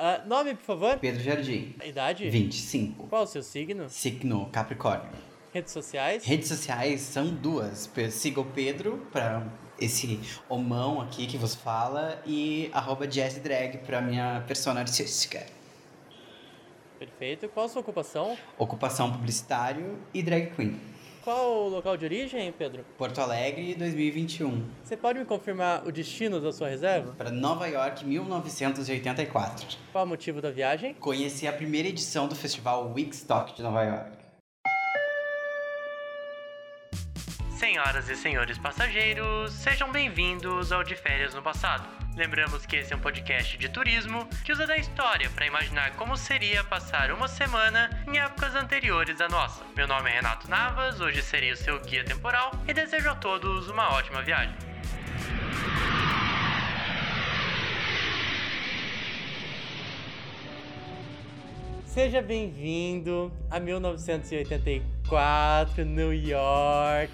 Ah, nome, por favor? Pedro Jardim. Idade? 25. Qual o seu signo? Signo Capricórnio. Redes sociais? Redes sociais são duas. Siga o Pedro pra esse homão aqui que vos fala e arroba jazzdrag pra minha persona artística. Perfeito. Qual a sua ocupação? Ocupação publicitário e drag queen. Qual o local de origem, Pedro? Porto Alegre 2021. Você pode me confirmar o destino da sua reserva? Para Nova York 1984. Qual o motivo da viagem? Conheci a primeira edição do festival Wigstock de Nova York. Senhoras e senhores passageiros, sejam bem-vindos ao De Férias no Passado. Lembramos que esse é um podcast de turismo que usa da história para imaginar como seria passar uma semana em épocas anteriores à nossa. Meu nome é Renato Navas, hoje serei o seu guia temporal e desejo a todos uma ótima viagem. Seja bem-vindo a 1984, New York.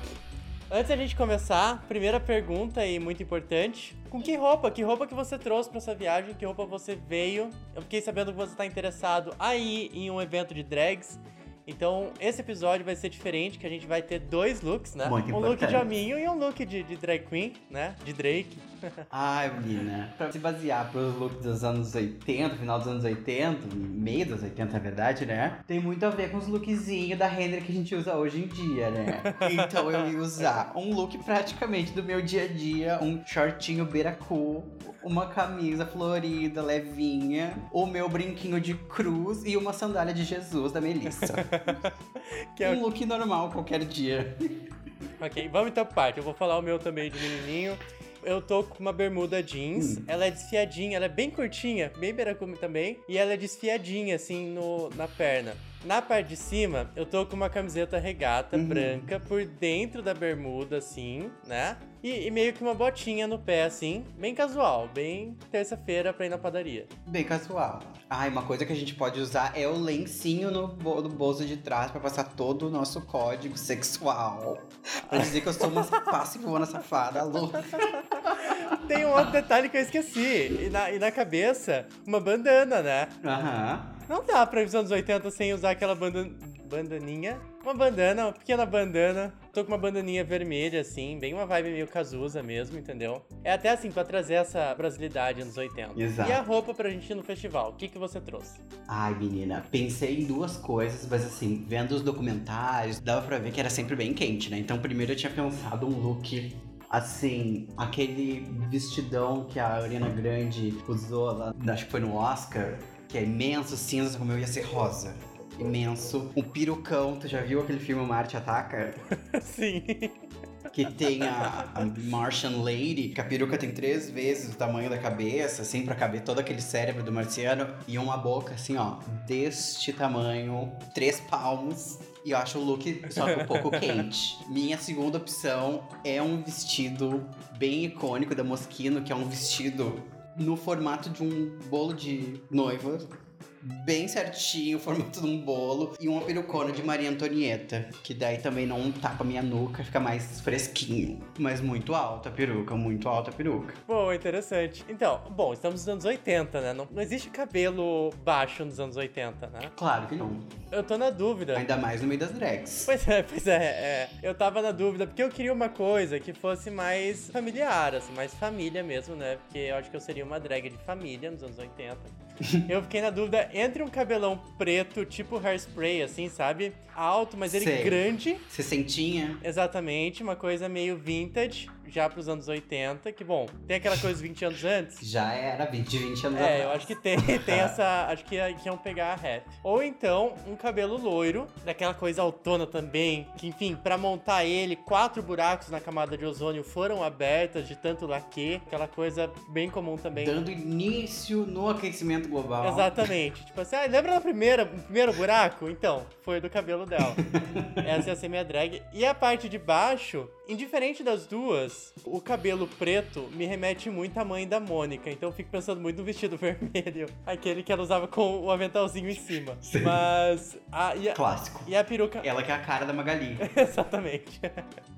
Antes da gente começar, primeira pergunta e muito importante. Com que roupa? Que roupa que você trouxe para essa viagem? Que roupa você veio? Eu fiquei sabendo que você está interessado aí em um evento de drags. Então, esse episódio vai ser diferente, que a gente vai ter dois looks, né? Muito um look de importante. hominho e um look de, de drag queen, né? De Drake. Ai, menina. Pra se basear pros looks dos anos 80, final dos anos 80, meio dos 80, na verdade, né? Tem muito a ver com os lookzinhos da Henry que a gente usa hoje em dia, né? Então eu ia usar um look praticamente do meu dia a dia, um shortinho beira-cu, uma camisa florida, levinha, o meu brinquinho de cruz e uma sandália de Jesus da Melissa. Que é Um look normal qualquer dia. Ok, vamos então parte. Eu vou falar o meu também de menininho. Eu tô com uma bermuda jeans, Hum. ela é desfiadinha, ela é bem curtinha, bem beiracume também, e ela é desfiadinha, assim, no, na perna. Na parte de cima, eu tô com uma camiseta regata Uhum. branca por dentro da bermuda, assim, né? E, e meio que uma botinha no pé, assim, bem casual, bem terça-feira pra ir na padaria. Bem casual. Ai, uma coisa que a gente pode usar é o lencinho no, bo- no bolso de trás pra passar todo o nosso código sexual. Pra dizer que eu sou uma passivona safada, louca. Tem um outro detalhe que eu esqueci. E na, e na cabeça, uma bandana, né? Aham. Não dá pra ir nos anos 80 sem usar aquela banda... bandaninha. Uma bandana, uma pequena bandana. Tô com uma bandaninha vermelha, assim, bem uma vibe meio Cazuza mesmo, entendeu? É até assim, pra trazer essa brasilidade anos 80. Exato. E a roupa pra gente ir no festival? O que, que você trouxe? Ai, menina, pensei em duas coisas, mas assim, vendo os documentários, dava pra ver que era sempre bem quente, né? Então, primeiro eu tinha pensado um look. Assim, aquele vestidão que a Ariana Grande usou lá, acho que foi no Oscar, que é imenso, cinza, como eu ia ser rosa. Imenso. Um perucão, tu já viu aquele filme Marte Ataca? Sim. Que tem a, a Martian Lady, que a peruca tem três vezes o tamanho da cabeça, assim, pra caber todo aquele cérebro do marciano. E uma boca, assim, ó, deste tamanho, três palmos. E eu acho o look só que um pouco quente. Minha segunda opção é um vestido bem icônico da Moschino, que é um vestido no formato de um bolo de noiva. Bem certinho, formato de um bolo. E uma perucona de Maria Antonieta. Que daí também não tapa minha nuca, fica mais fresquinho. Mas muito alta a peruca, muito alta a peruca. Boa, interessante. Então, bom, estamos nos anos 80, né? Não, não existe cabelo baixo nos anos 80, né? Claro que não. Eu tô na dúvida. Ainda mais no meio das drags. Pois é, pois é, é. Eu tava na dúvida, porque eu queria uma coisa que fosse mais familiar, assim, mais família mesmo, né? Porque eu acho que eu seria uma drag de família nos anos 80. eu fiquei na dúvida entre um cabelão preto, tipo hairspray, assim, sabe? Alto, mas ele Sei. grande. Sessentinha. Exatamente, uma coisa meio vintage, já pros anos 80, que bom, tem aquela coisa 20 anos antes. Já era 20, 20 anos É, atrás. eu acho que tem, tem essa. Acho que, iam pegar a rap. Ou então, um cabelo loiro, daquela coisa autona também. Que, enfim, pra montar ele, quatro buracos na camada de ozônio foram abertas de tanto laque. Aquela coisa bem comum também. Dando início no aquecimento global. Exatamente. Tipo assim, ah, lembra da primeira, o primeiro buraco? Então, foi do cabelo dela. Essa ia ser minha drag. E a parte de baixo, indiferente das duas, o cabelo preto me remete muito à mãe da Mônica, então eu fico pensando muito no vestido vermelho, aquele que ela usava com o aventalzinho em cima. Sim. Mas. A, e a, Clássico. E a peruca. Ela que é a cara da Magali. Exatamente.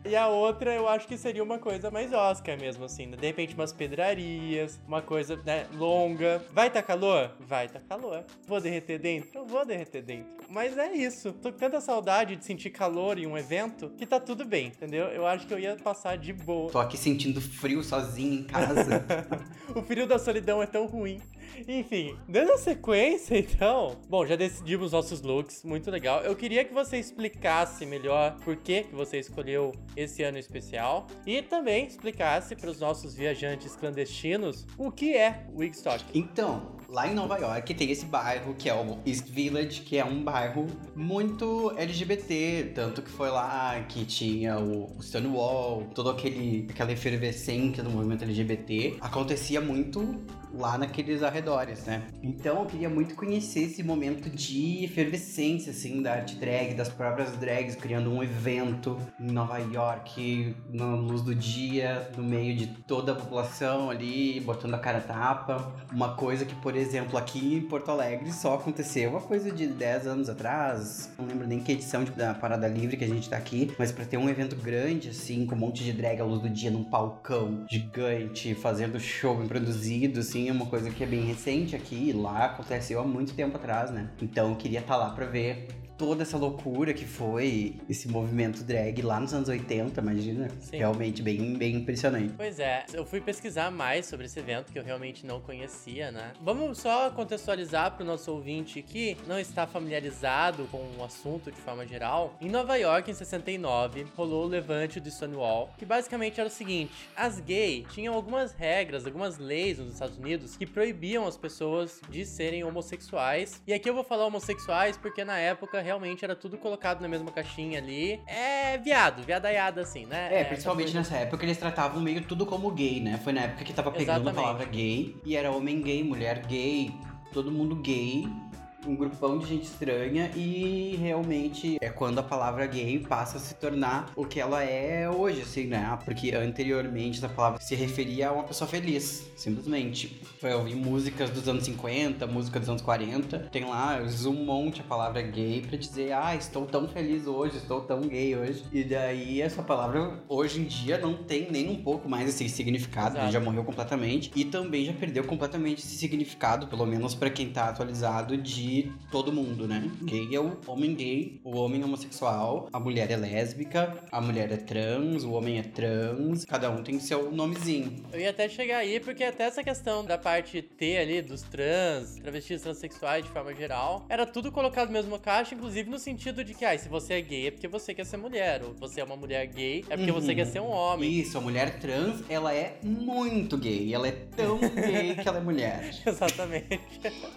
E a outra eu acho que seria uma coisa mais Oscar mesmo, assim, né? De repente umas pedrarias, uma coisa, né, longa. Vai tá calor? Vai tá calor. Vou derreter dentro? Eu vou derreter dentro. Mas é isso. Tô com tanta saudade de sentir calor em um evento que tá tudo bem, entendeu? Eu acho que eu ia passar de boa. Tô aqui sentindo frio sozinho em casa. o frio da solidão é tão ruim. Enfim, dando sequência, então. Bom, já decidimos nossos looks, muito legal. Eu queria que você explicasse melhor por que, que você escolheu esse ano especial e também explicasse para os nossos viajantes clandestinos o que é Wigstock. Então, lá em Nova York tem esse bairro que é o East Village, que é um bairro muito LGBT, tanto que foi lá que tinha o Stonewall, todo aquele aquela efervescência do movimento LGBT. Acontecia muito lá naqueles arredores, né? Então eu queria muito conhecer esse momento de efervescência, assim, da arte drag, das próprias drags, criando um evento em Nova York, na luz do dia, no meio de toda a população ali, botando a cara tapa. Uma coisa que, por exemplo, aqui em Porto Alegre só aconteceu uma coisa de 10 anos atrás, não lembro nem que edição da Parada Livre que a gente tá aqui, mas para ter um evento grande, assim, com um monte de drag à luz do dia num palcão gigante, fazendo show produzido, assim, é uma coisa que é bem recente aqui, lá aconteceu há muito tempo atrás, né? Então eu queria estar tá lá para ver toda essa loucura que foi esse movimento drag lá nos anos 80, imagina. Sim. Realmente bem, bem impressionante. Pois é, eu fui pesquisar mais sobre esse evento que eu realmente não conhecia, né? Vamos só contextualizar para o nosso ouvinte que não está familiarizado com o assunto de forma geral. Em Nova York, em 69, rolou o levante do Stonewall, que basicamente era o seguinte: as gays tinham algumas regras, algumas leis nos Estados Unidos que proibiam as pessoas de serem homossexuais. E aqui eu vou falar homossexuais porque na época realmente era tudo colocado na mesma caixinha ali. É viado, viadaiada assim, né? É, é principalmente nessa época eles tratavam meio tudo como gay, né? Foi na época que tava pegando Exatamente. a palavra gay e era homem gay, mulher gay, todo mundo gay um grupão de gente estranha e realmente é quando a palavra gay passa a se tornar o que ela é hoje, assim, né? Porque anteriormente essa palavra se referia a uma pessoa feliz, simplesmente. Foi ouvir músicas dos anos 50, música dos anos 40, tem lá um monte a palavra gay pra dizer, ah, estou tão feliz hoje, estou tão gay hoje. E daí essa palavra hoje em dia não tem nem um pouco mais esse significado, já morreu completamente e também já perdeu completamente esse significado, pelo menos para quem tá atualizado de todo mundo, né? Gay é o homem gay, o homem homossexual, a mulher é lésbica, a mulher é trans, o homem é trans, cada um tem seu nomezinho. Eu ia até chegar aí, porque até essa questão da parte T ali, dos trans, travestis transexuais de forma geral, era tudo colocado no mesmo caixa, inclusive no sentido de que, ah, se você é gay é porque você quer ser mulher, ou você é uma mulher gay é porque uhum. você quer ser um homem. Isso, a mulher trans, ela é muito gay, ela é tão gay que ela é mulher. Exatamente.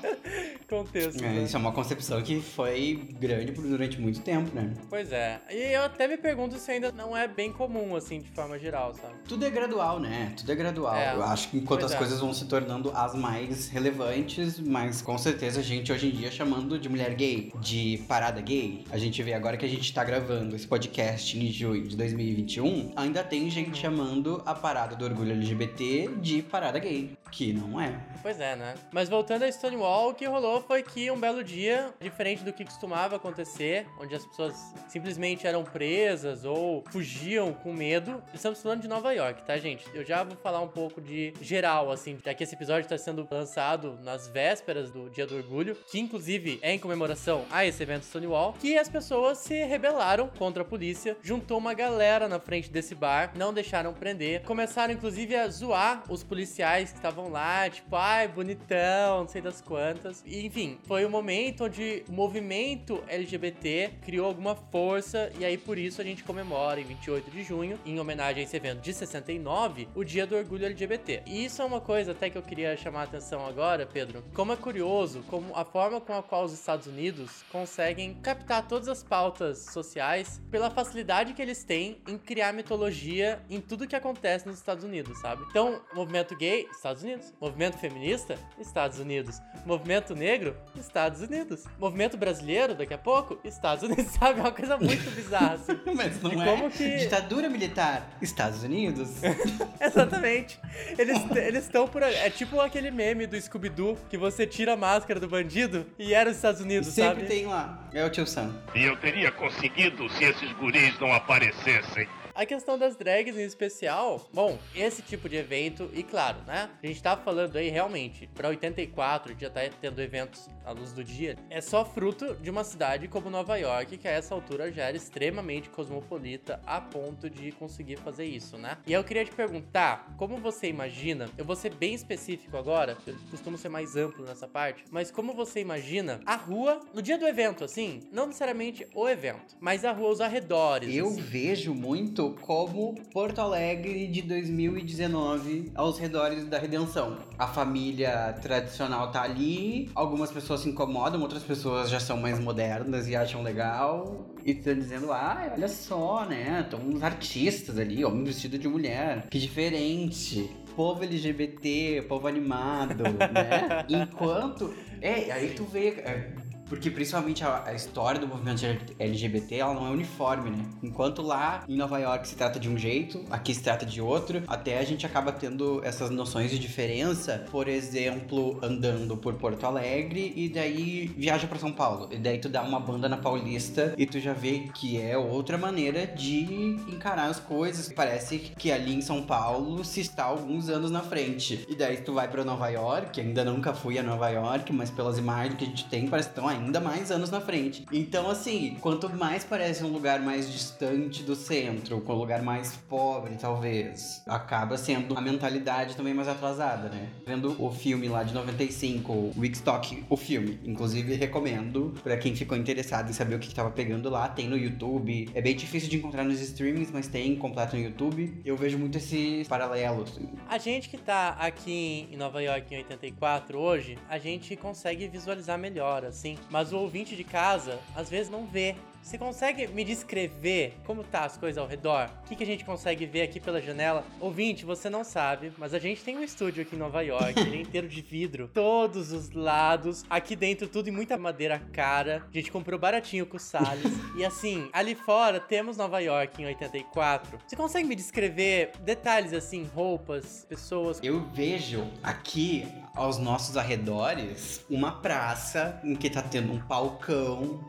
Contexto. É, isso é uma concepção que foi grande durante muito tempo, né? Pois é. E eu até me pergunto se ainda não é bem comum, assim, de forma geral, sabe? Tudo é gradual, né? Tudo é gradual. É. Eu acho que enquanto pois as é. coisas vão se tornando as mais relevantes, mas com certeza a gente hoje em dia chamando de mulher gay, de parada gay. A gente vê agora que a gente tá gravando esse podcast em junho de 2021, ainda tem gente chamando a parada do orgulho LGBT de parada gay, que não é. Pois é, né? Mas voltando a Stonewall, o que rolou foi que um belo dia, diferente do que costumava acontecer, onde as pessoas simplesmente eram presas ou fugiam com medo, estamos falando de Nova York, tá, gente? Eu já vou falar um pouco de geral, assim, já que esse episódio está sendo lançado nas vésperas do Dia do Orgulho, que inclusive é em comemoração a esse evento Stonewall, que as pessoas se rebelaram contra a polícia, juntou uma galera na frente desse bar, não deixaram prender, começaram inclusive a zoar os policiais que estavam lá, tipo, ai, bonitão, não sei das quantas. E, enfim, foi o momento onde o movimento LGBT criou alguma força e aí por isso a gente comemora em 28 de junho, em homenagem a esse evento de 69, o Dia do Orgulho LGBT. E isso é uma coisa até que eu queria chamar a atenção agora, Pedro. Como é curioso como a forma com a qual os Estados Unidos conseguem captar todas as pautas sociais pela facilidade que eles têm em criar mitologia em tudo que acontece nos Estados Unidos, sabe? Então, movimento gay, Estados Unidos Unidos. Movimento feminista, Estados Unidos. Movimento negro, Estados Unidos. Movimento brasileiro, daqui a pouco, Estados Unidos. Sabe? É uma coisa muito bizarra, assim. Mas não E é. como que- Ditadura militar, Estados Unidos. Exatamente. Eles eles estão por aí. É tipo aquele meme do Scooby-Doo que você tira a máscara do bandido e era os Estados Unidos, Sempre sabe? tem lá. É o tio Sam. E eu teria conseguido se esses guris não aparecessem. A questão das drags em especial, bom, esse tipo de evento, e claro, né? A gente tá falando aí realmente, pra 84, já tá tendo eventos à luz do dia, é só fruto de uma cidade como Nova York, que a essa altura já era extremamente cosmopolita a ponto de conseguir fazer isso, né? E eu queria te perguntar, como você imagina, eu vou ser bem específico agora, eu costumo ser mais amplo nessa parte, mas como você imagina a rua no dia do evento, assim, não necessariamente o evento, mas a rua, os arredores. Eu assim. vejo muito como Porto Alegre de 2019 aos redores da Redenção. A família tradicional tá ali, algumas pessoas se incomodam, outras pessoas já são mais modernas e acham legal. E estão dizendo, ah, olha só, né? Estão uns artistas ali, homem vestido de mulher. Que diferente. Povo LGBT, povo animado, né? Enquanto. É, aí tu vê. é, porque principalmente a, a história do movimento LGBT, ela não é uniforme, né? Enquanto lá em Nova York se trata de um jeito, aqui se trata de outro, até a gente acaba tendo essas noções de diferença, por exemplo, andando por Porto Alegre e daí viaja pra São Paulo. E daí tu dá uma banda na Paulista e tu já vê que é outra maneira de encarar as coisas. Parece que ali em São Paulo se está alguns anos na frente. E daí tu vai pra Nova York, ainda nunca fui a Nova York, mas pelas imagens que a gente tem, parece que estão ainda mais anos na frente. Então, assim, quanto mais parece um lugar mais distante do centro, com um lugar mais pobre, talvez, acaba sendo a mentalidade também mais atrasada, né? Vendo o filme lá de 95, o Wickstock, o filme, inclusive recomendo pra quem ficou interessado em saber o que, que tava pegando lá, tem no YouTube. É bem difícil de encontrar nos streamings, mas tem completo no YouTube. Eu vejo muito esses paralelos. assim. A gente que tá aqui em Nova York em 84 hoje, a gente consegue visualizar melhor, assim. Mas o ouvinte de casa, às vezes, não vê. Você consegue me descrever como tá as coisas ao redor? O que, que a gente consegue ver aqui pela janela? Ouvinte, você não sabe, mas a gente tem um estúdio aqui em Nova York, ele é inteiro de vidro. Todos os lados, aqui dentro tudo em muita madeira cara. A gente comprou baratinho com o Salles. e assim, ali fora temos Nova York em 84. Você consegue me descrever detalhes assim, roupas, pessoas? Eu vejo aqui aos nossos arredores uma praça em que tá tendo um palcão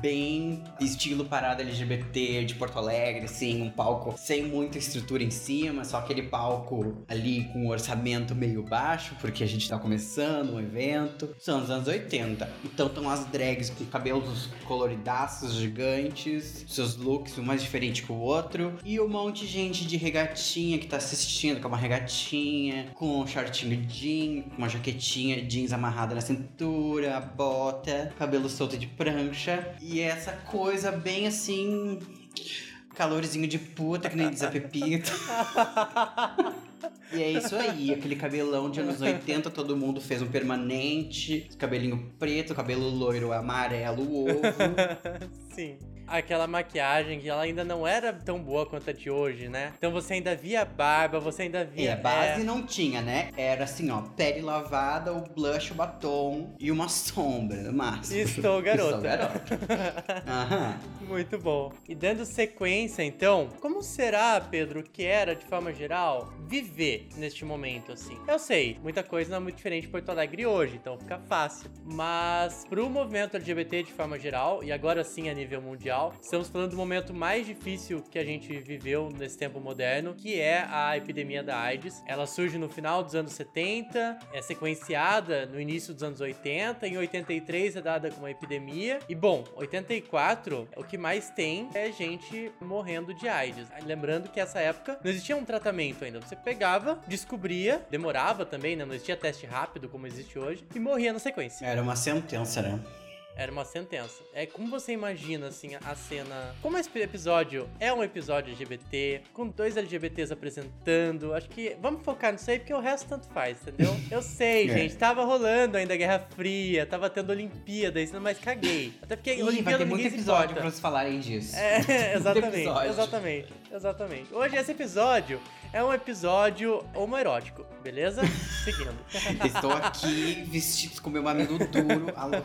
bem estilo parada LGBT de Porto Alegre, assim, um palco sem muita estrutura em cima, só aquele palco ali com um orçamento meio baixo, porque a gente tá começando um evento. São os anos 80. Então estão as drags com cabelos coloridaços, gigantes, seus looks um mais diferente que o outro, e um monte de gente de regatinha que tá assistindo, com uma regatinha, com um shortinho jean, com uma jaquetinha jeans amarrada na cintura, bota, cabelo solto de prancha, e essa coisa bem assim. Calorzinho de puta, que nem diz a Pepita. E é isso aí, aquele cabelão de anos 80, todo mundo fez um permanente, cabelinho preto, cabelo loiro, amarelo, ovo. Sim. Aquela maquiagem que ela ainda não era tão boa quanto a de hoje, né? Então você ainda via a barba, você ainda via. E a base não tinha, né? Era assim, ó, pele lavada, o blush, o batom e uma sombra máximo. Estou garota. Estou garota. Aham. Muito bom. E dando sequência, então, como será, Pedro, que era, de forma geral, viver neste momento, assim? Eu sei, muita coisa não é muito diferente de Porto Alegre hoje, então fica fácil. Mas, pro movimento LGBT de forma geral, e agora sim a nível mundial, estamos falando do momento mais difícil que a gente viveu nesse tempo moderno, que é a epidemia da AIDS. Ela surge no final dos anos 70, é sequenciada no início dos anos 80, em 83 é dada como epidemia. E bom, 84, o que mais tem é gente morrendo de AIDS. Lembrando que essa época não existia um tratamento ainda. Você pegava, descobria, demorava também, né? Não existia teste rápido como existe hoje, e morria na sequência. Era uma sentença, né? Era uma sentença. É como você imagina, assim, a cena. Como esse episódio é um episódio LGBT, com dois LGBTs apresentando. Acho que vamos focar nisso aí, porque o resto tanto faz, entendeu? Eu sei, É. gente. Tava rolando ainda a Guerra Fria, tava tendo Olimpíada, isso, mas caguei. Até porque Ih, vai Olimpíada ter muito episódio importa. pra vocês falarem disso. É, exatamente, exatamente, exatamente. Hoje esse episódio é um episódio homoerótico, beleza? Seguindo. Estou aqui vestido com meu mamilo duro. Alô.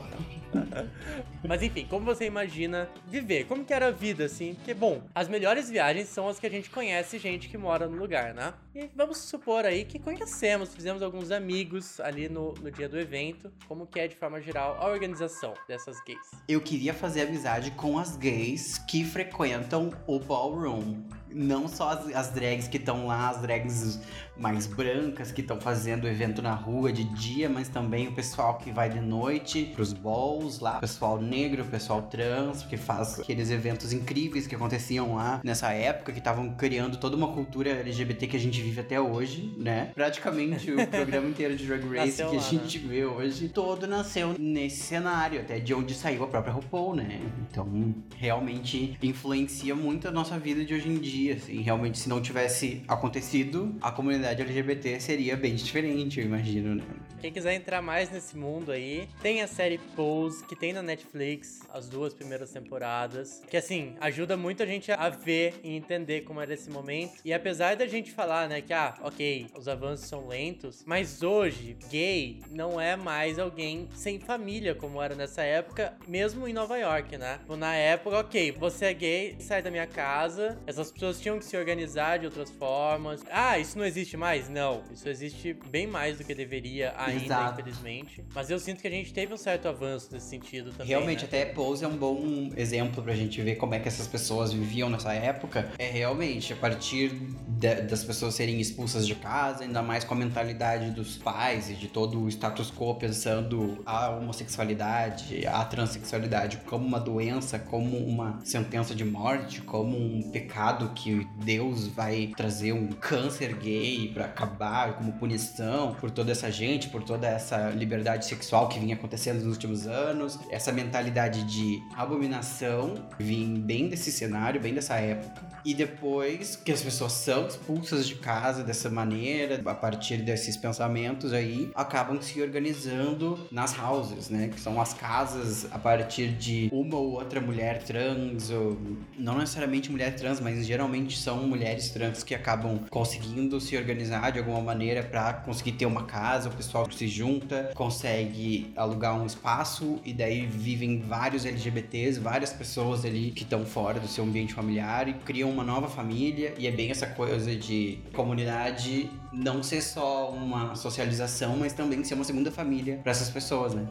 Mas enfim, como você imagina viver? Como que era a vida, assim? Porque, bom, as melhores viagens são as que a gente conhece gente que mora no lugar, né? E vamos supor aí que conhecemos, fizemos alguns amigos ali no, no dia do evento. Como que é, de forma geral, a organização dessas gays? Eu queria fazer amizade com as gays que frequentam o ballroom. Não só as, as drags que estão lá, as drags mais brancas que estão fazendo o evento na rua de dia, mas também o pessoal que vai de noite pros balls lá, o pessoal negro, o pessoal trans, que faz aqueles eventos incríveis que aconteciam lá nessa época, que estavam criando toda uma cultura LGBT que a gente vive até hoje, né? Praticamente o programa inteiro de Drag Race Nasceu que lá, a gente vê hoje, todo nasceu nesse cenário, até de onde saiu a própria RuPaul, né? Então, realmente influencia muito a nossa vida de hoje em dia, assim. Realmente, se não tivesse acontecido, a comunidade LGBT seria bem diferente, eu imagino, né? Quem quiser entrar mais nesse mundo aí, tem a série Pose, que tem na Netflix, as duas primeiras temporadas. Que assim, ajuda muito a gente a ver e entender como era esse momento. E apesar da gente falar, né, que ah, ok, os avanços são lentos, mas hoje, gay não é mais alguém sem família, como era nessa época, mesmo em Nova York, né? Tipo, Na época, ok, você é gay, sai da minha casa, essas pessoas tinham que se organizar de outras formas. Ah, isso não existe mais? Não, isso existe bem mais do que deveria ainda, Exato. infelizmente. Mas eu sinto que a gente teve um certo avanço nesse sentido também. Realmente, né? até Pose é um bom exemplo pra gente ver como é que essas pessoas viviam nessa época. É realmente a partir de- das pessoas serem expulsas de casa, ainda mais com a mentalidade dos pais e de todo o status quo pensando a homossexualidade, a transexualidade como uma doença, como uma sentença de morte, como um pecado que Deus vai trazer um câncer gay pra acabar como punição por toda essa gente, por toda essa liberdade sexual que vinha acontecendo nos últimos anos, essa mentalidade de abominação vem bem desse cenário, bem dessa época. E depois que as pessoas são expulsas de casa dessa maneira, a partir desses pensamentos aí, acabam se organizando nas houses, né? Que são as casas a partir de uma ou outra mulher trans, ou não necessariamente mulher trans, mas geralmente são mulheres trans que acabam conseguindo se organizar de alguma maneira para conseguir ter uma casa, o pessoal se junta, consegue alugar um espaço e daí vivem vários LGBTs, várias pessoas ali que estão fora do seu ambiente familiar e criam uma nova família e é bem essa coisa de comunidade não ser só uma socialização, mas também ser uma segunda família para essas pessoas, né?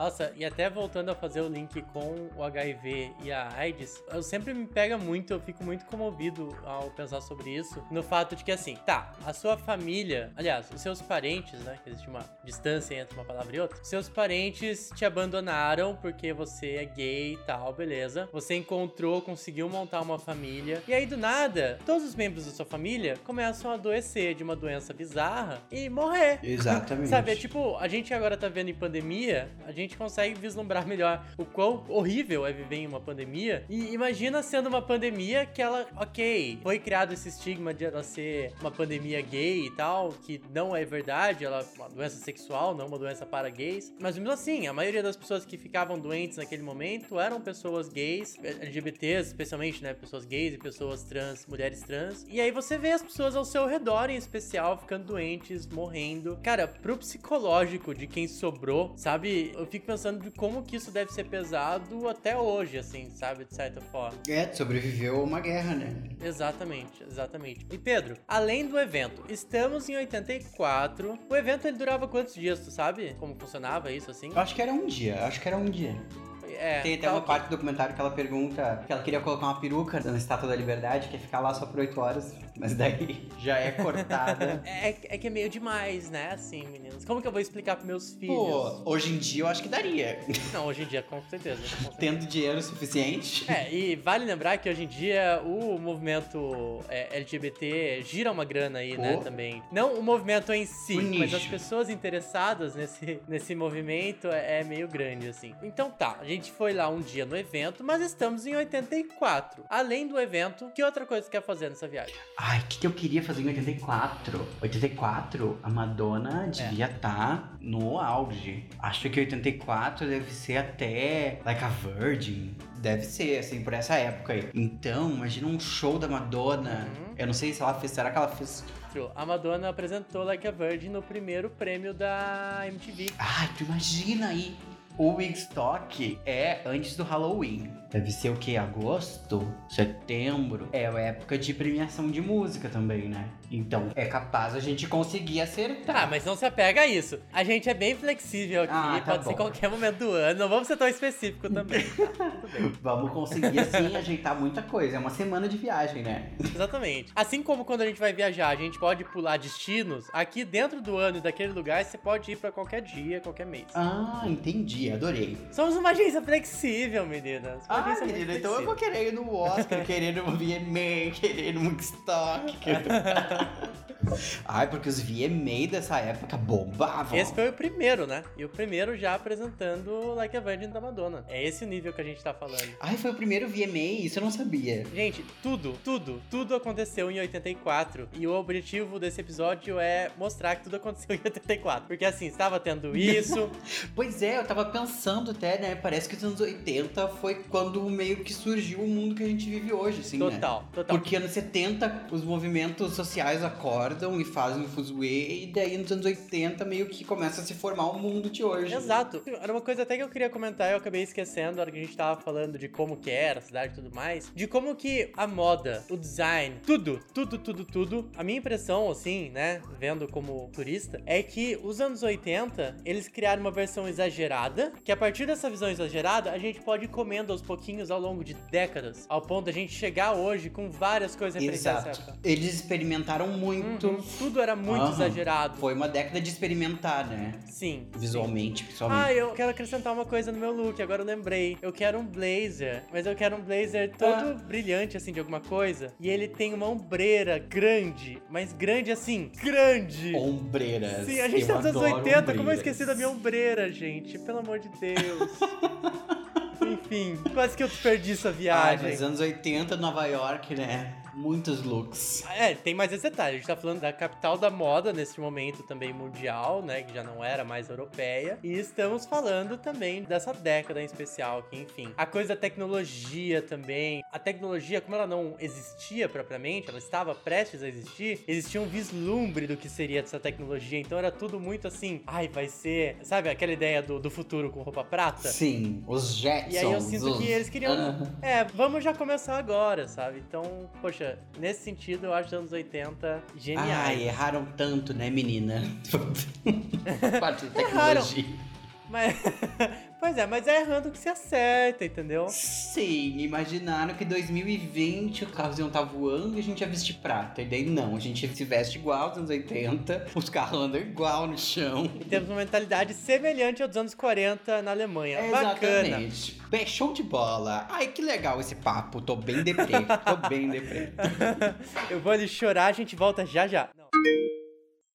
Nossa, e até voltando a fazer o link com o HIV e a AIDS, eu sempre me pega muito, eu fico muito comovido ao pensar sobre isso, no fato de que assim, tá, a sua família, aliás, os seus parentes, né, que existe uma distância entre uma palavra e outra, seus parentes te abandonaram porque você é gay e tal, beleza. Você encontrou, conseguiu montar uma família, e aí do nada, todos os membros da sua família começam a adoecer de uma doença bizarra e morrer. Exatamente. Sabe, é tipo, a gente agora tá vendo em pandemia, a gente consegue vislumbrar melhor o quão horrível é viver em uma pandemia. E imagina sendo uma pandemia que ela, ok, foi criado esse estigma de ela ser uma pandemia gay e tal, que não é verdade, ela é uma doença sexual, não uma doença para gays. Mas mesmo assim, a maioria das pessoas que ficavam doentes naquele momento eram pessoas gays, LGBTs, especialmente, né? Pessoas gays e pessoas trans, mulheres trans. E aí você vê as pessoas ao seu redor, em especial, ficando doentes, morrendo. Cara, pro psicológico de quem sobrou, sabe? Eu fico pensando de como que isso deve ser pesado até hoje, assim, sabe? De certa forma. É, sobreviveu a uma guerra, né? Exatamente, exatamente. E Pedro, além do evento, estamos em 84. O evento ele durava quantos dias, tu sabe? Como funcionava isso assim? Eu acho que era um dia, acho que era um dia. É, Tem até tá uma ok. parte do documentário que ela pergunta que ela queria colocar uma peruca na Estátua da Liberdade, que ia ficar lá só por 8 horas, mas daí já é cortada. É, é que é meio demais, né? Assim, meninos. Como que eu vou explicar pros meus filhos? Pô, hoje em dia eu acho que daria. Não, hoje em dia, com certeza. com certeza. Tendo dinheiro suficiente. É, e vale lembrar que hoje em dia o movimento é, LGBT gira uma grana aí, né, Pô. também. Não o movimento em si, O mas as pessoas interessadas nesse, nesse movimento é, é meio grande, assim. Então tá, a gente foi lá um dia no evento, mas estamos em 84. Além do evento, que outra coisa você quer fazer nessa viagem? Ai, o que, que eu queria fazer em 84? 84, a Madonna devia estar no auge. Acho que 84 deve ser até Like a Virgin. Deve ser, assim, por essa época aí. Então, imagina um show da Madonna. Uhum. Eu não sei se ela fez. Será que ela fez. A Madonna apresentou Like a Virgin no primeiro prêmio da MTV. Ai, tu imagina aí. O Wigstock é antes do Halloween. Deve ser o que? Agosto? Setembro? É a época de premiação de música também, né? Então é capaz a gente conseguir acertar. Tá, mas não se apega a isso. A gente é bem flexível aqui, Ah, tá pode ser bom. qualquer momento do ano. Não vamos ser tão específico também. Vamos conseguir, assim, ajeitar muita coisa. É uma semana de viagem, né? Exatamente. Assim como quando a gente vai viajar, a gente pode pular destinos, aqui dentro do ano e daquele lugar, você pode ir pra qualquer dia, qualquer mês. Ah, entendi. Adorei. Somos uma agência flexível, meninas. Uma Ah, agência menina, então eu vou querer ir no Oscar, querer ir no VMA, querer ir no Woodstock. Ai, porque os VMA dessa época bombavam. Esse foi o primeiro, né? E o primeiro já apresentando Like a Virgin da Madonna. É esse o nível que a gente tá falando. Ai, foi o primeiro VMA? Isso eu não sabia. Gente, tudo, tudo, tudo aconteceu em 84. E o objetivo desse episódio é mostrar que tudo aconteceu em 84. Porque assim, estava tendo isso. Pois é, eu tava pensando até, né? Parece que os anos 80 foi quando meio que surgiu o mundo que a gente vive hoje, assim, né? total, total. Porque anos 70 os movimentos sociais acordam e fazem o fuzuê, e daí nos anos 80 meio que começa a se formar o mundo de hoje. Exato. Era uma coisa até que eu queria comentar, eu acabei esquecendo na hora que a gente tava falando de como que era a cidade e tudo mais. De como que a moda, o design, tudo, tudo, tudo, tudo. A minha impressão, assim, né, vendo como turista, é que os anos 80, eles criaram uma versão exagerada, que a partir dessa visão exagerada, a gente pode ir comendo aos pouquinhos ao longo de décadas, ao ponto da gente chegar hoje com várias coisas referentes a essa época. Eles experimentaram muito. Uhum, Tudo era muito Aham. exagerado. Foi uma década de experimentar, né? Sim. Visualmente, principalmente. Ah, eu quero acrescentar uma coisa no meu look, agora eu lembrei. Eu quero um blazer, mas eu quero um blazer todo brilhante, assim, de alguma coisa. E ele tem uma ombreira grande, mas grande assim, grande! Ombreiras. Sim, a gente Eu tá nos anos adoro 80, como eu ombreiras. esqueci da minha ombreira, gente? Pelo amor de Deus. Enfim, quase que eu desperdiço a viagem. mas anos 80, Nova York, né? Muitos looks. É, tem mais esse detalhe. A gente tá falando da capital da moda nesse momento também mundial, né? Que já não era mais europeia. E estamos falando também dessa década em especial, que enfim. A coisa da tecnologia também. A tecnologia, como ela não existia propriamente, ela estava prestes a existir, existia um vislumbre do que seria essa tecnologia. Então era tudo muito assim. Ai, vai ser. Sabe aquela ideia do, do futuro com roupa prata? Sim, os Jetsons. E aí eu sinto que eles queriam. É, vamos já começar agora, sabe? Então, poxa, nesse sentido eu acho os anos 80 geniais. Ai, erraram tanto, né, menina? Parte da Erraram. Mas. pois é, mas é errando que se acerta, entendeu? Sim, imaginaram que 2020 os carros iam estar voando e a gente ia vestir prata. E daí não, a gente se veste igual aos anos 80, os carros andam igual no chão. E temos uma mentalidade semelhante aos anos 40 na Alemanha. Bacana. Exatamente. Bem, show de bola. Ai, que legal esse papo. Tô bem deprê. Tô bem deprê. Eu vou ali chorar, a gente volta já já. Não.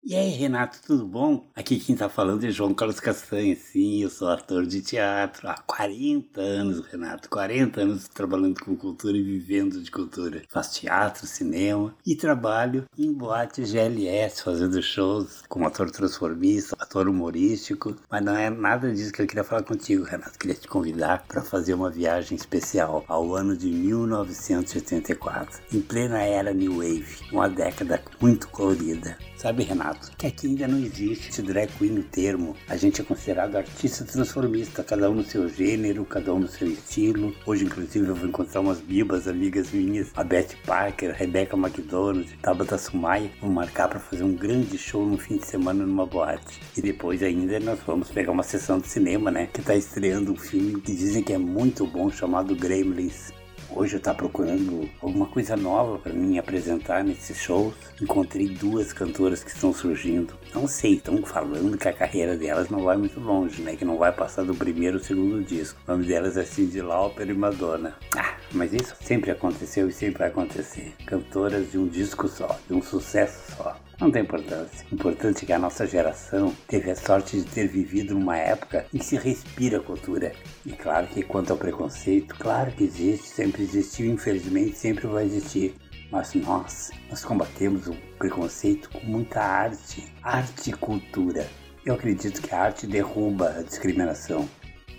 E aí, Renato, tudo bom? Aqui quem tá falando é João Carlos Castanha. Sim, eu sou ator de teatro há 40 anos, Renato. 40 anos trabalhando com cultura e vivendo de cultura. Faço teatro, cinema e trabalho em boate GLS, fazendo shows como ator transformista, ator humorístico. Mas não é nada disso que eu queria falar contigo, Renato. Queria te convidar para fazer uma viagem especial ao ano de 1984, em plena era New Wave, uma década muito colorida. Sabe, Renato, que aqui ainda não existe esse drag queen no termo. A gente é considerado artista transformista, cada um no seu gênero, cada um no seu estilo. Hoje, inclusive, eu vou encontrar umas bibas amigas minhas, a Beth Parker, a Rebecca McDonald, Tabata Sumaya, vão marcar para fazer um grande show no fim de semana numa boate. E depois ainda nós vamos pegar uma sessão de cinema, né? Que tá estreando um filme que dizem que é muito bom, chamado Gremlins. Hoje eu tava procurando alguma coisa nova para mim apresentar nesses shows. Encontrei duas cantoras que estão surgindo. Não sei, estão falando que a carreira delas não vai muito longe, né? Que não vai passar do primeiro ou segundo disco. O nome delas é Cyndi Lauper e Madonna. Ah, mas isso sempre aconteceu e sempre vai acontecer. Cantoras de um disco só, de um sucesso só. Não tem importância. O importante é que a nossa geração teve a sorte de ter vivido numa época em que se respira cultura. E claro que quanto ao preconceito, claro que existe, sempre existiu, infelizmente sempre vai existir. Mas nós, nós combatemos o preconceito com muita arte, arte e cultura. Eu acredito que a arte derruba a discriminação.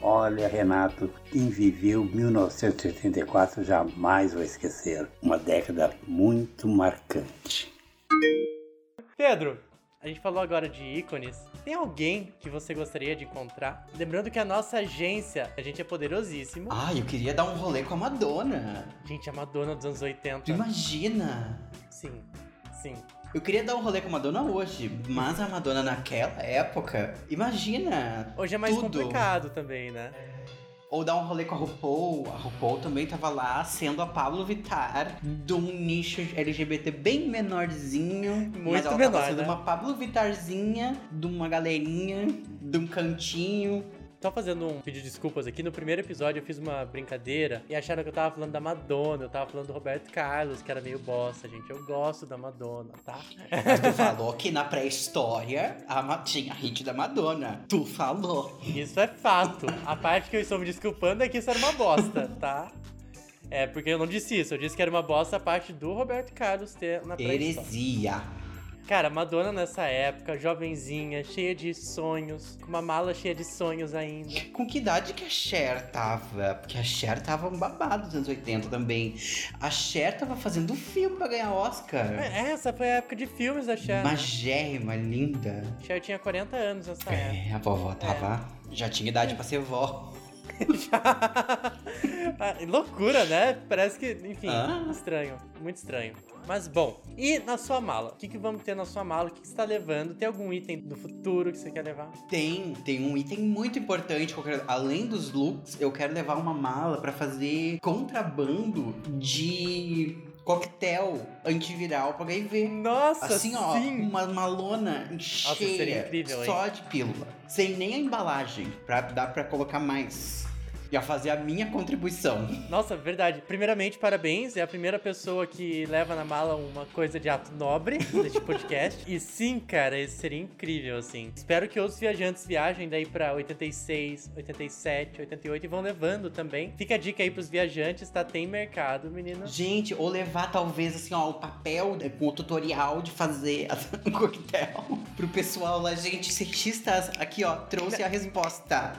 Olha, Renato, quem viveu 1984 jamais vai esquecer. Uma década muito marcante. Pedro, a gente falou agora de ícones. Tem alguém que você gostaria de encontrar? Lembrando que a nossa agência, a gente é poderosíssimo. Ah, eu queria dar um rolê com a Madonna. Gente, a Madonna dos anos 80. Tu imagina? Sim, sim. Eu queria dar um rolê com a Madonna hoje, mas a Madonna naquela época, imagina. Hoje é mais tudo. complicado também, né? Ou dar um rolê com a RuPaul. A RuPaul também tava lá sendo a Pablo Vittar de um nicho LGBT bem menorzinho. mas Muito ela menor, tava sendo né? uma Pablo Vittarzinha de uma galerinha, de um cantinho. Só fazendo um pedido de desculpas aqui, no primeiro episódio eu fiz uma brincadeira e acharam que eu tava falando da Madonna, eu tava falando do Roberto Carlos, que era meio bosta, gente. Eu gosto da Madonna, tá? Mas tu falou que na pré-história a tinha hit da Madonna. Tu falou. Isso é fato. A parte que eu estou me desculpando é que isso era uma bosta, tá? É, porque eu não disse isso, eu disse que era uma bosta a parte do Roberto Carlos ter na pré-história. Heresia. Cara, Madonna nessa época, jovenzinha, cheia de sonhos, com uma mala cheia de sonhos ainda. Com que idade que a Cher tava? Porque a Cher tava um babado dos anos 80 também. A Cher tava fazendo filme pra ganhar Oscar. É, Essa foi a época de filmes da Cher. né? Magérrima, linda. Cher tinha 40 anos nessa época. É, a vovó tava. Já tinha idade pra ser vó. Ah, loucura, né? Parece que, enfim, Ah. estranho. Muito estranho. Mas bom, e na sua mala? O que, que vamos ter na sua mala? O que, que você tá levando? Tem algum item do futuro que você quer levar? Tem, tem um item muito importante que eu quero. Além dos looks, eu quero levar uma mala pra fazer contrabando de coquetel antiviral pra HIV. Nossa, Assim, ó, sim! uma malona cheia seria incrível, hein? só de pílula. Sem nem a embalagem, pra dar pra colocar mais. E a fazer a minha contribuição. Nossa, verdade. Primeiramente, parabéns. É a primeira pessoa que leva na mala uma coisa de ato nobre deste podcast. E sim, cara, isso seria incrível, assim. Espero que outros viajantes viajem daí pra 86, 87, 88 e vão levando também. Fica a dica aí pros viajantes, tá? Tem mercado, meninas. Gente, ou levar talvez assim, ó, o papel né, com o tutorial de fazer um coquetel pro pessoal lá. Gente, cientistas, aqui ó, trouxe a resposta.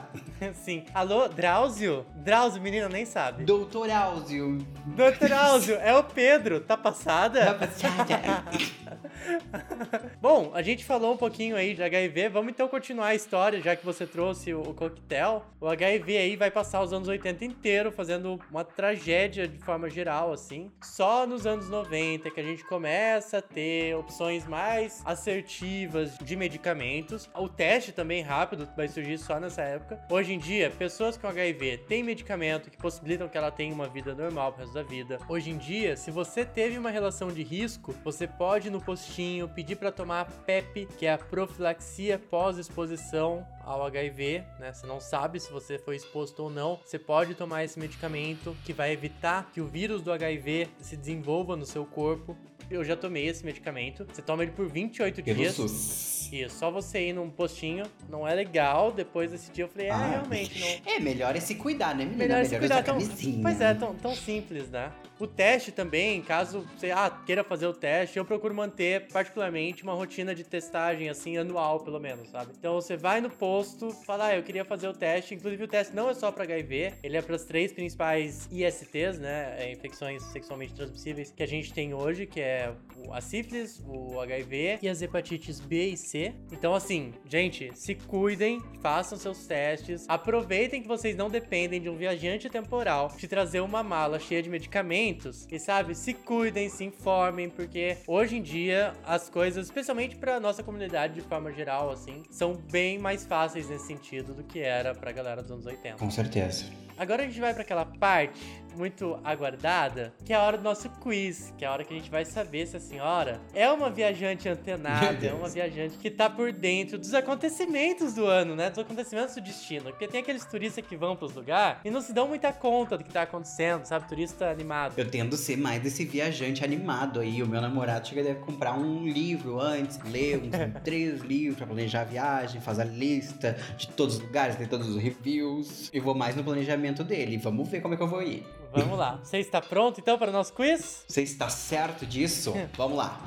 Sim. Alô, Drauzio? Drauzio, menina, nem sabe. Doutor Áuzio. Doutor Drauzio, é o Pedro. Tá passada? Rapaziada. Bom, a gente falou um pouquinho aí de HIV, vamos então continuar a história, já que você trouxe o, o coquetel. O HIV aí vai passar os anos 80 inteiro fazendo uma tragédia de forma geral, assim. Só nos anos 90 que a gente começa a ter opções mais assertivas de medicamentos. O teste também rápido vai surgir só nessa época. Hoje em dia, pessoas com HIV têm medicamento que possibilitam que ela tenha uma vida normal pro resto da vida. Hoje em dia, se você teve uma relação de risco, você pode no postinho pedir para tomar a PEP, que é a profilaxia pós-exposição ao HIV, né? Você não sabe se você foi exposto ou não. Você pode tomar esse medicamento que vai evitar que o vírus do HIV se desenvolva no seu corpo. Eu já tomei esse medicamento. Você toma ele por 28 Pelo dias. SUS. Isso, só você ir num postinho não é legal. Depois desse dia eu falei, ah, Ah. realmente não. É, melhor é se cuidar, né, menina? Melhor se usar cuidar. Tão, pois é, tão, tão simples, né? O teste também, caso você ah, queira fazer o teste, eu procuro manter particularmente uma rotina de testagem, assim, anual, pelo menos, sabe? Então você vai no posto, fala, ah, eu queria fazer o teste. Inclusive, o teste não é só pra HIV, ele é para as três principais ISTs, né? é, infecções sexualmente transmissíveis que a gente tem hoje, que é a sífilis, o HIV e as hepatites B e C. Então, assim, gente, se cuidem, façam seus testes, aproveitem que vocês não dependem de um viajante temporal te trazer uma mala cheia de medicamentos e, sabe, se cuidem, se informem, porque hoje em dia as coisas, especialmente pra nossa comunidade de forma geral, assim, são bem mais fáceis nesse sentido do que era pra galera dos anos 80. Com certeza. Agora a gente vai pra aquela parte muito aguardada, que é a hora do nosso quiz, que é a hora que a gente vai saber se a senhora é uma viajante antenada, é uma viajante que tá por dentro dos acontecimentos do ano, né? Dos acontecimentos do destino. Porque tem aqueles turistas que vão pros lugares e não se dão muita conta do que tá acontecendo, sabe? Turista animado. Eu tendo ser mais desse viajante animado aí. O meu namorado chega deve comprar um livro antes, ler uns três livros pra planejar a viagem, fazer a lista de todos os lugares, ler todos os reviews. Eu vou mais no planejamento dele. Vamos ver como é que eu vou ir. Vamos lá. Você está pronto então para o nosso quiz? Você está certo disso? Vamos lá.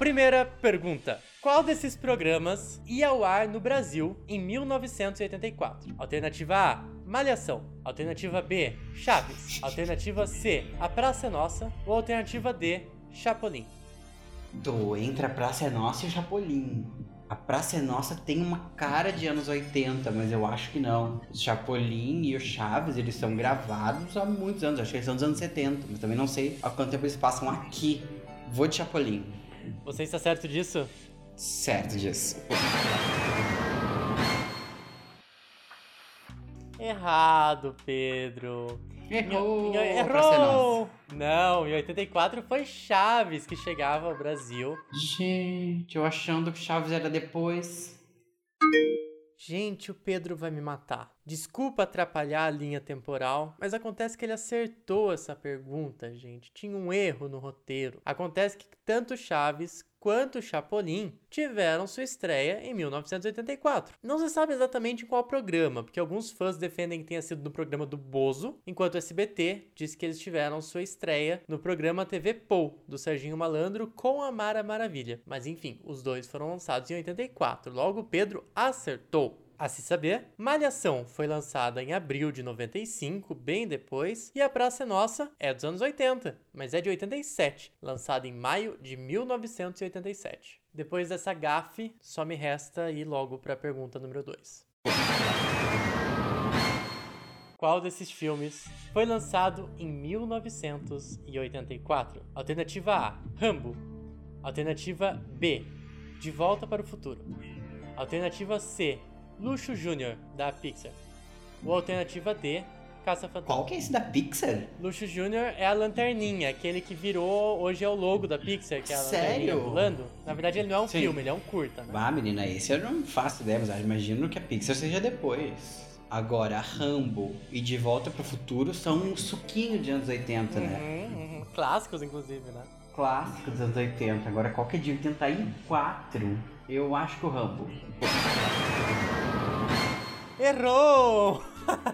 Primeira pergunta. Qual desses programas ia ao ar no Brasil em 1984? Alternativa A, Malhação. Alternativa B, Chaves. Alternativa C, A Praça é Nossa. Ou alternativa D, Chapolin. Tô entre a Praça é Nossa e o Chapolin. A Praça é Nossa tem uma cara de anos 80, mas eu acho que não. O Chapolin e o Chaves, eles são gravados há muitos anos. Acho que eles são dos anos 70, mas também não sei há quanto tempo eles passam aqui. Vou de Chapolin. Você está certo disso? Certo disso. Errado, Pedro. Errou! Errou! Não, em 84 foi Chaves que chegava ao Brasil. Gente, eu achando que Chaves era depois. Gente, o Pedro vai me matar. Desculpa atrapalhar a linha temporal, mas acontece que ele acertou essa pergunta, gente. Tinha um erro no roteiro. Acontece que tanto Chaves quanto Chapolin tiveram sua estreia em 1984. Não se sabe exatamente em qual programa, porque alguns fãs defendem que tenha sido no programa do Bozo, enquanto o SBT diz que eles tiveram sua estreia no programa TV Pou, do Serginho Malandro com a Mara Maravilha. Mas enfim, os dois foram lançados em 84. Logo, Pedro acertou. A se saber, Malhação foi lançada em abril de 95, bem depois, e A Praça é Nossa é dos anos 80, mas é de 87, lançada em maio de 1987. Depois dessa gafe, só me resta ir logo para a pergunta número 2. Qual desses filmes foi lançado em 1984? Alternativa A: Rambo. Alternativa B: De Volta para o Futuro. Alternativa C: Luxo Júnior, da Pixar. Ou alternativa D: Caça Fantasma. Qual que é esse da Pixar? Luxo Júnior é a lanterninha, aquele que virou, hoje é o logo da Pixar, que é a lanterninha Sério? pulando. Na verdade, ele não é um Sim. filme, ele é um curta, né? Ah, menina, esse eu não faço ideia, mas eu imagino que a Pixar seja depois. Agora, Rambo e De Volta pro Futuro são um suquinho de anos 80, né? Uhum, uhum. Clássicos, inclusive, né? Clássico dos anos 80. Agora, qual que é de 84? Eu acho que o Rambo. Errou!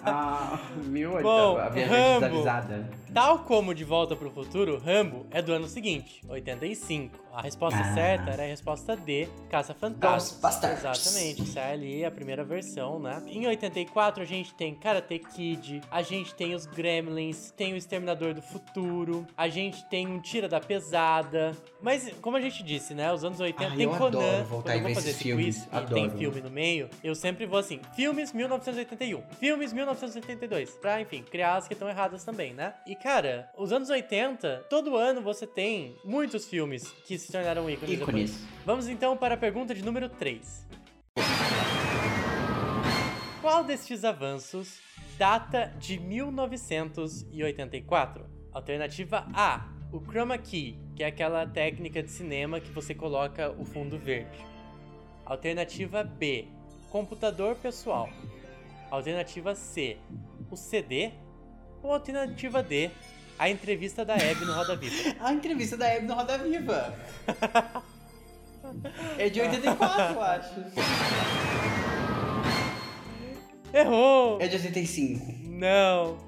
Ah, viu? Bom, a Rambo. Tal como De Volta pro Futuro, Rambo é do ano seguinte, 85. A resposta Ah. certa era a resposta D, Caça Fantasma. Exatamente, sai ali a primeira versão, né? Em 84 a gente tem Karate Kid, a gente tem os Gremlins, tem o Exterminador do Futuro, a gente tem um Tira da Pesada. Mas, como a gente disse, né? Os anos 80 Ai, tem eu Conan. adoro voltar Quando eu e vou fazer esse filmes, quiz e tem adoro. filme no meio, eu sempre vou assim: filmes 1981, filmes 1982. Pra, enfim, criar as que estão erradas também, né? E, cara, os anos 80, todo ano você tem muitos filmes que se tornaram ícones. depois. Ícones. Vamos então para a pergunta de número 3. Qual destes avanços data de 1984? Alternativa A, o chroma key, que é aquela técnica de cinema que você coloca o fundo verde. Alternativa B, computador pessoal. Alternativa C, o CD. Ou alternativa D, a entrevista da Hebe no Roda Viva. A entrevista da Hebe no Roda Viva. é de 84, eu acho. Errou! É de 85. Não.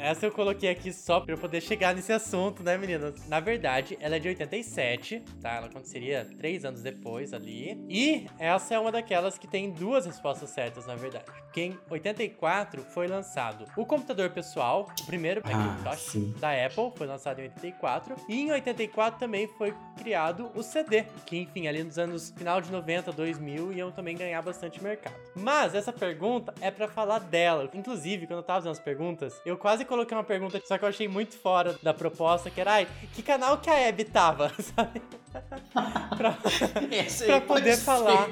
Essa eu coloquei aqui só pra eu poder chegar nesse assunto, né, meninas? Na verdade, ela é de 87, tá? Ela aconteceria três anos depois ali. E essa é uma daquelas que tem duas respostas certas, na verdade. Porque em 84 foi lançado o computador pessoal, o primeiro Ah, Macintosh sim. da Apple, foi lançado em 84. E em 84 também foi criado o CD, que enfim, ali nos anos final de 90, 2000, iam também ganhar bastante mercado. Mas essa pergunta é pra falar dela. Inclusive, quando eu tava fazendo as perguntas, eu quase coloquei uma pergunta, só que eu achei muito fora da proposta, que era, ai, que canal que a Abby tava, sabe? pra, pra poder ser. falar.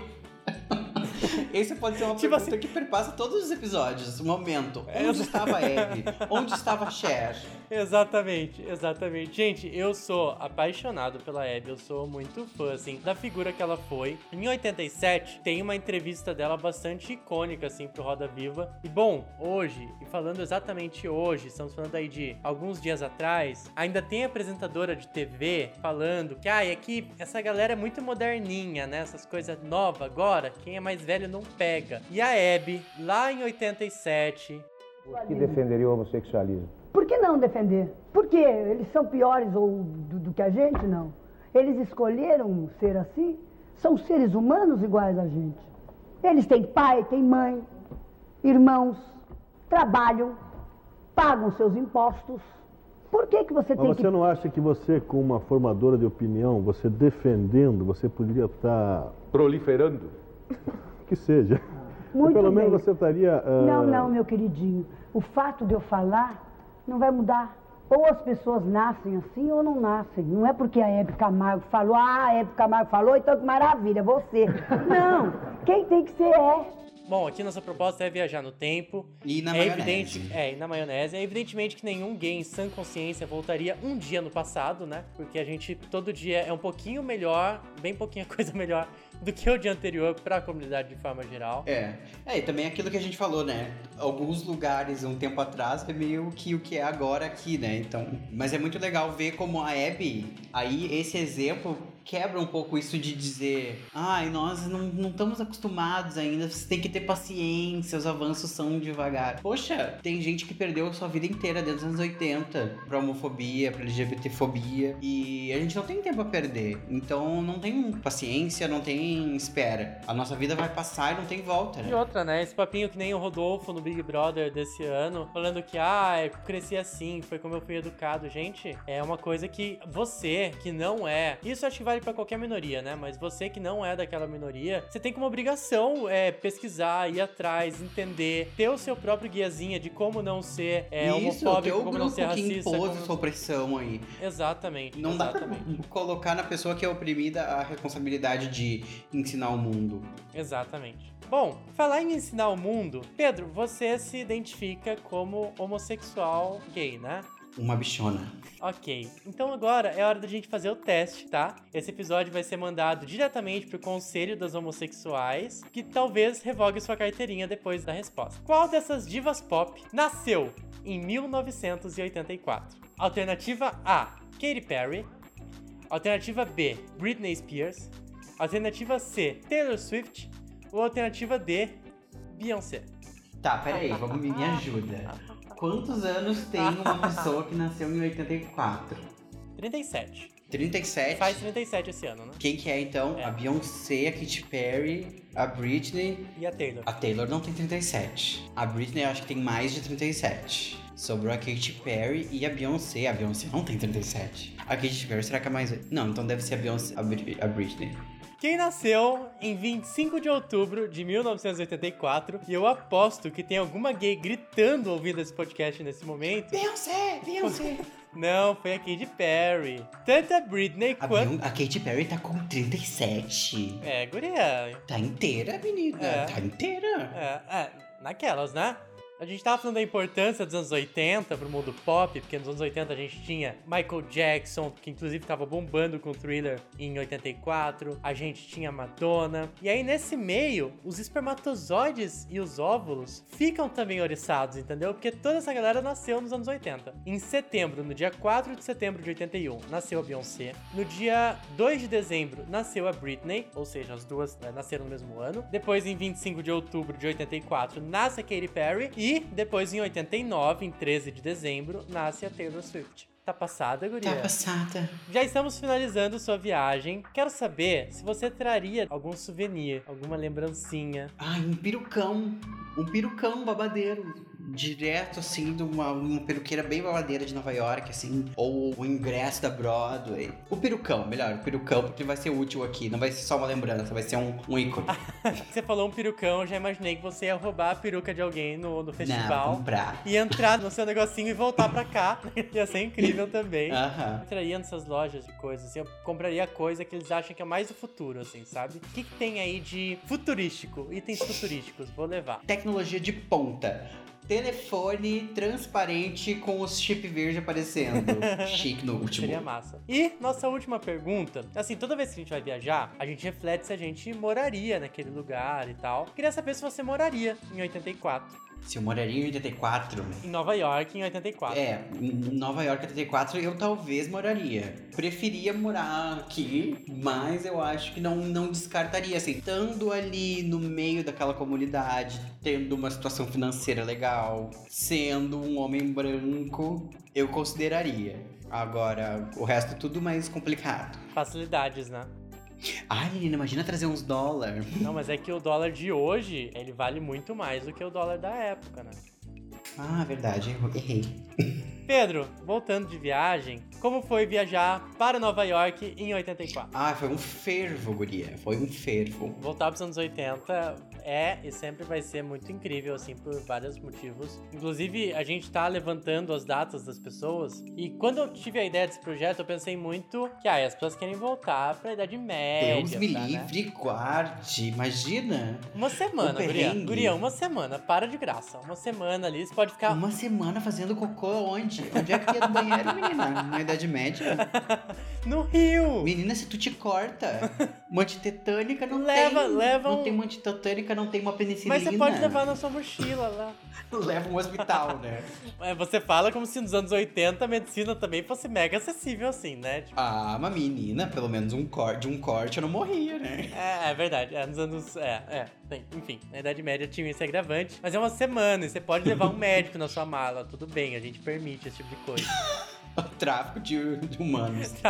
Esse pode ser uma Tipo pergunta que perpassa todos os episódios. Momento. É, Onde estava a Abby? Onde estava a Cher? Exatamente, exatamente. Gente, eu sou apaixonado pela Abby, eu sou muito fã, assim, da figura que ela foi. Em 87, tem uma entrevista dela bastante icônica, assim, pro Roda Viva. E, bom, hoje, e falando exatamente hoje, estamos falando aí de alguns dias atrás, ainda tem apresentadora de TV falando que, ah, é que essa galera é muito moderninha, né? Essas coisas novas agora, quem é mais velho não pega. E a Abby, lá em 87, que defenderia o homossexualismo. Por que não defender? Porque eles são piores ou do, do que a gente, não. Eles escolheram ser assim. São seres humanos iguais a gente. Eles têm pai, têm mãe, irmãos, trabalham, pagam seus impostos. Por que, que você Mas tem você que. não acha que você, como uma formadora de opinião, você defendendo, você poderia estar. Proliferando. que seja. Ou Muito pelo menos bem. você estaria. ah, Não, não, meu queridinho. O fato de eu falar não vai mudar. Ou as pessoas nascem assim ou não nascem. Não é porque a Hebe Camargo falou, ah, a Hebe Camargo falou, então que maravilha, você. Não, quem tem que ser é. Bom, aqui nossa proposta é viajar no tempo. E na é maionese. evidente, é, e na maionese. É evidentemente que nenhum gay em sã consciência voltaria um dia no passado, né? Porque a gente todo dia é um pouquinho melhor, bem pouquinha coisa melhor do que o dia anterior pra comunidade de forma geral. É. É, e também aquilo que a gente falou, né? Alguns lugares um tempo atrás é meio que o que é agora aqui, né? Então. Mas é muito legal ver como a Abby, aí esse exemplo quebra um pouco isso de dizer, ai, nós não, não estamos acostumados ainda, você tem que ter paciência, os avanços são devagar. Poxa, tem gente que perdeu sua vida inteira desde os anos 80 pra homofobia, pra LGBTfobia, e a gente não tem tempo a perder. Então não tem paciência, não tem espera. A nossa vida vai passar e não tem volta, E né? outra, né? Esse papinho que nem o Rodolfo no Big Brother desse ano, falando que, ah, eu cresci assim, foi como eu fui educado. Gente, é uma coisa que você, que não é. Isso acho que vale pra qualquer minoria, né? Mas você que não é daquela minoria, você tem como obrigação é, pesquisar, ir atrás, entender, ter o seu próprio guiazinha de como não ser é, Isso, que é homofóbico, como não ser que racista. impôs como essa opressão aí. Exatamente. Não dá pra exatamente. colocar na pessoa que é oprimida a responsabilidade de ensinar o mundo. Exatamente. Bom, falar em ensinar o mundo, Pedro, você se identifica como homossexual gay, né? Uma bichona. Ok, então agora é hora da gente fazer o teste, tá? Esse episódio vai ser mandado diretamente pro Conselho das Homossexuais, que talvez revogue sua carteirinha depois da resposta. Qual dessas divas pop nasceu em 1984? Alternativa A, Katy Perry. Alternativa B, Britney Spears. Alternativa C, Taylor Swift. Ou alternativa D, Beyoncé. Tá, peraí, vamos me, ajuda. Quantos anos tem uma pessoa que nasceu em 84? 37. 37? Faz 37 esse ano, né? Quem que é então? É. A Beyoncé, a Katy Perry, a Britney. E a Taylor? A Taylor não tem 37. A Britney eu acho que tem mais de 37. Sobrou a Katy Perry e a Beyoncé. A Beyoncé não tem 37. A Katy Perry, será que é mais. Não, então deve ser a Beyoncé, a, Bri- a Britney. Quem nasceu em 25 de outubro de 1984, e eu aposto que tem alguma gay gritando ouvindo esse podcast nesse momento. Beyoncé! Beyoncé! Não, foi a Katy Perry. Tanto a Britney A, quanto. A Katy Perry tá com 37. É, guria. Tá inteira, menina. É. Tá inteira. É, é, naquelas, né? A gente tava falando da importância dos anos 80 pro mundo pop, porque nos anos 80 a gente tinha Michael Jackson, que inclusive tava bombando com o Thriller em 84, a gente tinha Madonna. E aí nesse meio, os espermatozoides e os óvulos ficam também oriçados, entendeu? Porque toda essa galera nasceu nos anos 80. Em setembro, no dia 4 de setembro de 81, nasceu a Beyoncé. No dia 2 de dezembro, nasceu a Britney, ou seja, as duas né, nasceram no mesmo ano. Depois, em 25 de outubro de 84, nasce a Katy Perry. E depois, em 89, em 13 de dezembro, nasce a Taylor Swift. Tá passada, guria? Tá passada. Já estamos finalizando sua viagem. Quero saber se você traria algum souvenir, alguma lembrancinha. Ai, um perucão. Um perucão babadeiro. Direto, assim, de uma, uma peruqueira bem babadeira de Nova York, assim, ou o ingresso da Broadway. O perucão, melhor, o perucão, porque vai ser útil aqui, não vai ser só uma lembrança, vai ser um, um ícone. Você falou um perucão, eu já imaginei que você ia roubar a peruca de alguém no, no Não, festival. comprar. E entrar no seu negocinho e voltar pra cá. Ia ser incrível também. Aham. entraria nessas lojas de coisas, assim, eu compraria coisa que eles acham que é mais o futuro, assim, sabe? O que, que tem aí de futurístico? Itens futurísticos, vou levar. Tecnologia de ponta. Telefone transparente com os chip verde aparecendo. Chique no último. Seria massa. E nossa última pergunta, assim, toda vez que a gente vai viajar, a gente reflete se a gente moraria naquele lugar e tal. Queria saber se você moraria em 84. Se eu moraria em 84, Em Nova York, em 84. É, em Nova York 84 eu talvez moraria. Preferia morar aqui, mas eu acho que não, não descartaria, assim, estando ali no meio daquela comunidade, tendo uma situação financeira legal, sendo um homem branco, eu consideraria. Agora, o resto é tudo mais complicado. Facilidades, né? Ai, menina, imagina trazer uns dólares. Não, mas é que o dólar de hoje, ele vale muito mais do que o dólar da época, né? Ah, verdade, eu errei. Pedro, voltando de viagem, como foi viajar para Nova York em 84? Ah, foi um fervo, guria. Foi um fervo. Voltar para os anos 80 é e sempre vai ser muito incrível, assim, por vários motivos. Inclusive, a gente tá levantando as datas das pessoas. E quando eu tive a ideia desse projeto, eu pensei muito que ah, as pessoas querem voltar para a Idade Média. Deus me tá, né? livre, guarde. Imagina. Uma semana, Guria. Guria, uma semana. Para de graça. Uma semana ali, você pode ficar. Uma semana fazendo cocô onde? Onde é que ia do banheiro, menina? Na Idade Média? No Rio! Menina, se tu te corta, uma antitetânica não Leva- tem. leva não um- tem uma antitetânica, não tem uma penicilina. Mas você pode levar na sua mochila lá. Leva um hospital, né? É, Você fala como se nos anos 80 a medicina também fosse mega acessível assim, né? Tipo, Ah, uma menina, pelo menos um corte, de um corte eu não morria, né? é, é verdade. É, nos anos. É, é. Tem, enfim, na Idade Média tinha esse agravante. Mas é uma semana e você pode levar um médico na sua mala. Tudo bem, a gente permite esse tipo de coisa. O tráfico de, de humanos.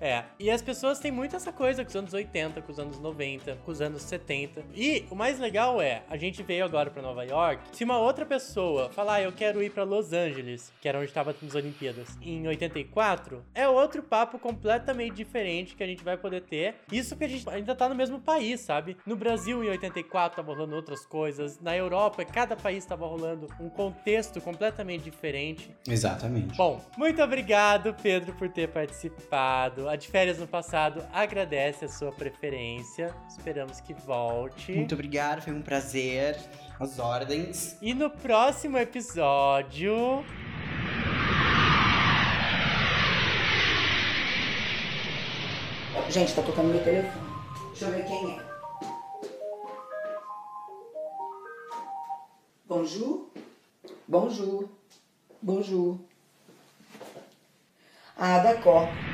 É. E as pessoas têm muito essa coisa com os anos 80, com os anos 90, com os anos 70. E o mais legal é, a gente veio agora pra Nova York. Se uma outra pessoa falar, ah, eu quero ir pra Los Angeles, que era onde tava as Olimpíadas, em 84, é outro papo completamente diferente que a gente vai poder ter. Isso que a gente ainda tá no mesmo país, sabe? No Brasil, em 84, tava rolando outras coisas. Na Europa, cada país tava rolando um contexto completamente diferente. Exatamente. Bom, muito obrigado, Pedro, por ter participado. A de férias no passado agradece a sua preferência. Esperamos que volte. Muito obrigado, foi um prazer. As ordens. E no próximo episódio. Gente, tá tocando meu telefone. Deixa eu ver quem é. Bonjour. Bonjour. Bonjour. Ah, d'accord.